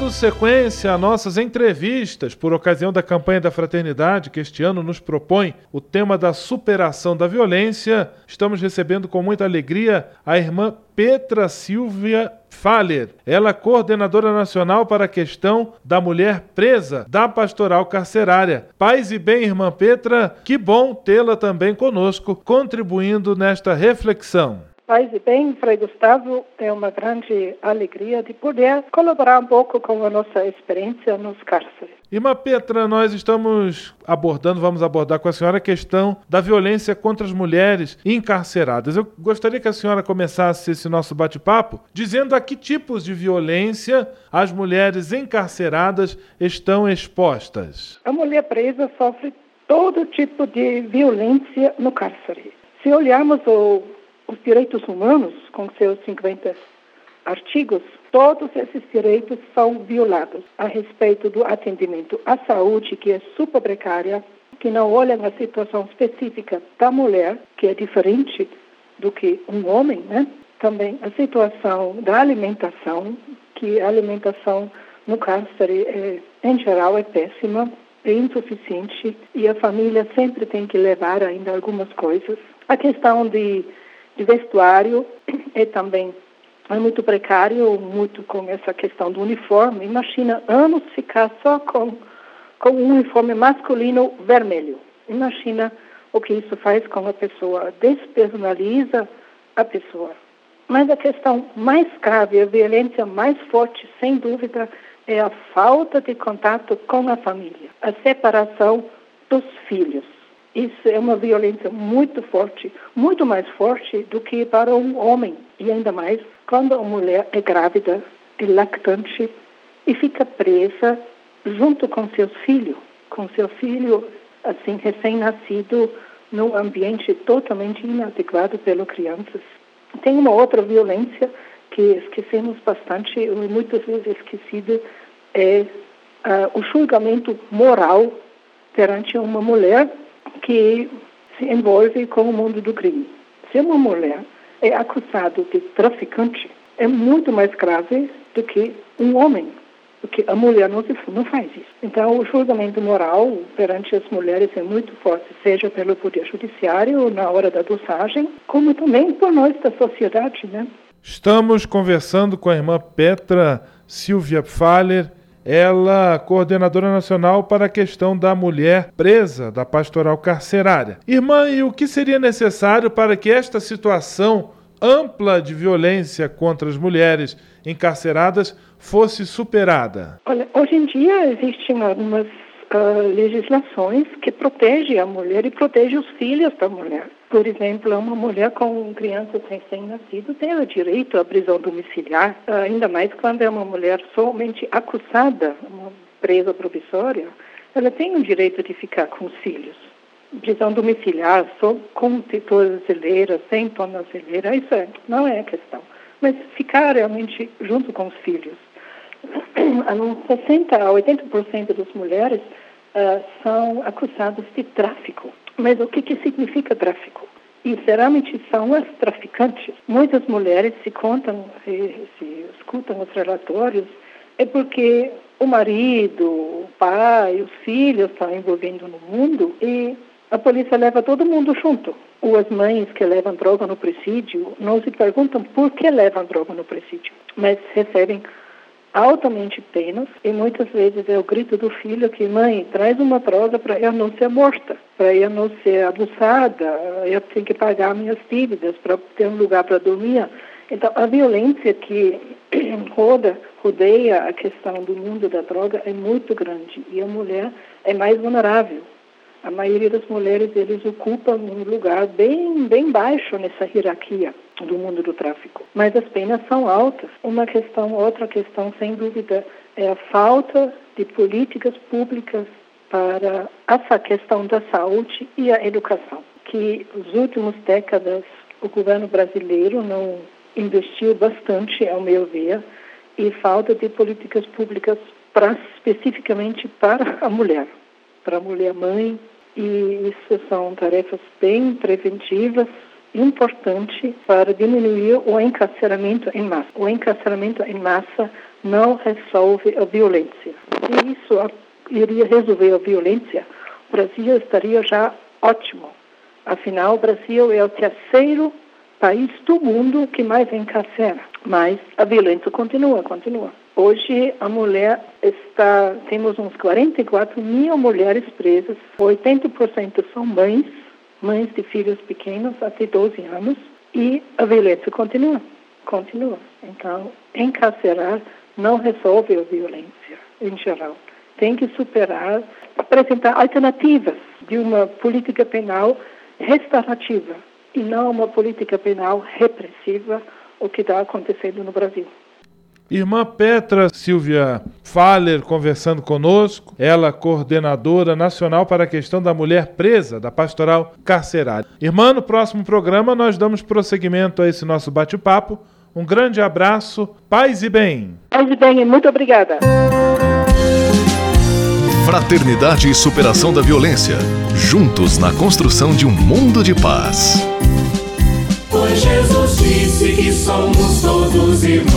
Dando sequência a nossas entrevistas por ocasião da campanha da Fraternidade, que este ano nos propõe o tema da superação da violência, estamos recebendo com muita alegria a irmã Petra Silvia Faller. Ela é coordenadora nacional para a questão da mulher presa da pastoral carcerária. Paz e bem, irmã Petra, que bom tê-la também conosco, contribuindo nesta reflexão. Paz e bem, Frei Gustavo, é uma grande alegria de poder colaborar um pouco com a nossa experiência nos cárceres. Irmã Petra, nós estamos abordando, vamos abordar com a senhora a questão da violência contra as mulheres encarceradas. Eu gostaria que a senhora começasse esse nosso bate-papo dizendo a que tipos de violência as mulheres encarceradas estão expostas. A mulher presa sofre todo tipo de violência no cárcere. Se olharmos o os direitos humanos, com seus 50 artigos, todos esses direitos são violados a respeito do atendimento à saúde, que é super precária, que não olha a situação específica da mulher, que é diferente do que um homem, né? Também a situação da alimentação, que a alimentação no cárcere, é, em geral, é péssima, é insuficiente e a família sempre tem que levar ainda algumas coisas. A questão de de vestuário é também é muito precário, muito com essa questão do uniforme. Imagina anos ficar só com, com um uniforme masculino vermelho. Imagina o que isso faz com a pessoa, despersonaliza a pessoa. Mas a questão mais grave, a violência mais forte, sem dúvida, é a falta de contato com a família, a separação dos filhos. Isso é uma violência muito forte, muito mais forte do que para um homem. E ainda mais quando a mulher é grávida, é lactante e fica presa junto com seus filhos, com seu filho assim recém-nascido num ambiente totalmente inadequado pelas crianças. Tem uma outra violência que esquecemos bastante, e muitas vezes esquecida, é uh, o julgamento moral perante uma mulher que se envolve com o mundo do crime. Se uma mulher é acusada de traficante, é muito mais grave do que um homem, porque a mulher não, se, não faz isso. Então, o julgamento moral perante as mulheres é muito forte, seja pelo Poder Judiciário na hora da dosagem, como também por nós da sociedade, né? Estamos conversando com a irmã Petra Silvia Faller, ela coordenadora nacional para a questão da mulher presa da pastoral carcerária. Irmã, e o que seria necessário para que esta situação ampla de violência contra as mulheres encarceradas fosse superada? Olha, hoje em dia existem algumas uh, legislações que protegem a mulher e protegem os filhos da mulher. Por exemplo, uma mulher com crianças recém-nascidas tem o direito à prisão domiciliar, ainda mais quando é uma mulher somente acusada, uma presa provisória, ela tem o direito de ficar com os filhos. Prisão domiciliar, só com tornozeleira, sem tornozeleira, isso é, não é a questão. Mas ficar realmente junto com os filhos. 60 a 80% das mulheres uh, são acusadas de tráfico. Mas o que, que significa tráfico? E geralmente são as traficantes. Muitas mulheres se contam, se, se escutam os relatórios, é porque o marido, o pai, os filhos estão envolvendo no mundo e a polícia leva todo mundo junto. Ou as mães que levam droga no presídio não se perguntam por que levam droga no presídio, mas recebem altamente penas e muitas vezes é o grito do filho que mãe traz uma droga para eu não ser morta, para eu não ser abusada, eu tenho que pagar minhas dívidas para ter um lugar para dormir. Então a violência que roda, rodeia a questão do mundo da droga é muito grande e a mulher é mais vulnerável. A maioria das mulheres eles ocupam um lugar bem bem baixo nessa hierarquia do mundo do tráfico. Mas as penas são altas. Uma questão, outra questão, sem dúvida, é a falta de políticas públicas para essa questão da saúde e a educação, que nas últimas décadas o governo brasileiro não investiu bastante, ao meu ver, e falta de políticas públicas para especificamente para a mulher, para a mulher mãe, e isso são tarefas bem preventivas, importantes para diminuir o encarceramento em massa. O encarceramento em massa não resolve a violência. Se isso iria resolver a violência, o Brasil estaria já ótimo. Afinal, o Brasil é o terceiro país do mundo que mais encarcera, mas a violência continua, continua. Hoje a mulher está, temos uns 44 mil mulheres presas, 80% são mães, mães de filhos pequenos até 12 anos, e a violência continua, continua. Então, encarcerar não resolve a violência em geral. Tem que superar, apresentar alternativas de uma política penal restaurativa e não uma política penal repressiva, o que está acontecendo no Brasil. Irmã Petra Silvia Faller conversando conosco, ela coordenadora nacional para a questão da mulher presa da pastoral carcerária. Irmã, no próximo programa nós damos prosseguimento a esse nosso bate-papo. Um grande abraço, paz e bem. Paz e bem, muito obrigada. Fraternidade e superação da violência. Juntos na construção de um mundo de paz. Jesus disse que somos todos irmãos.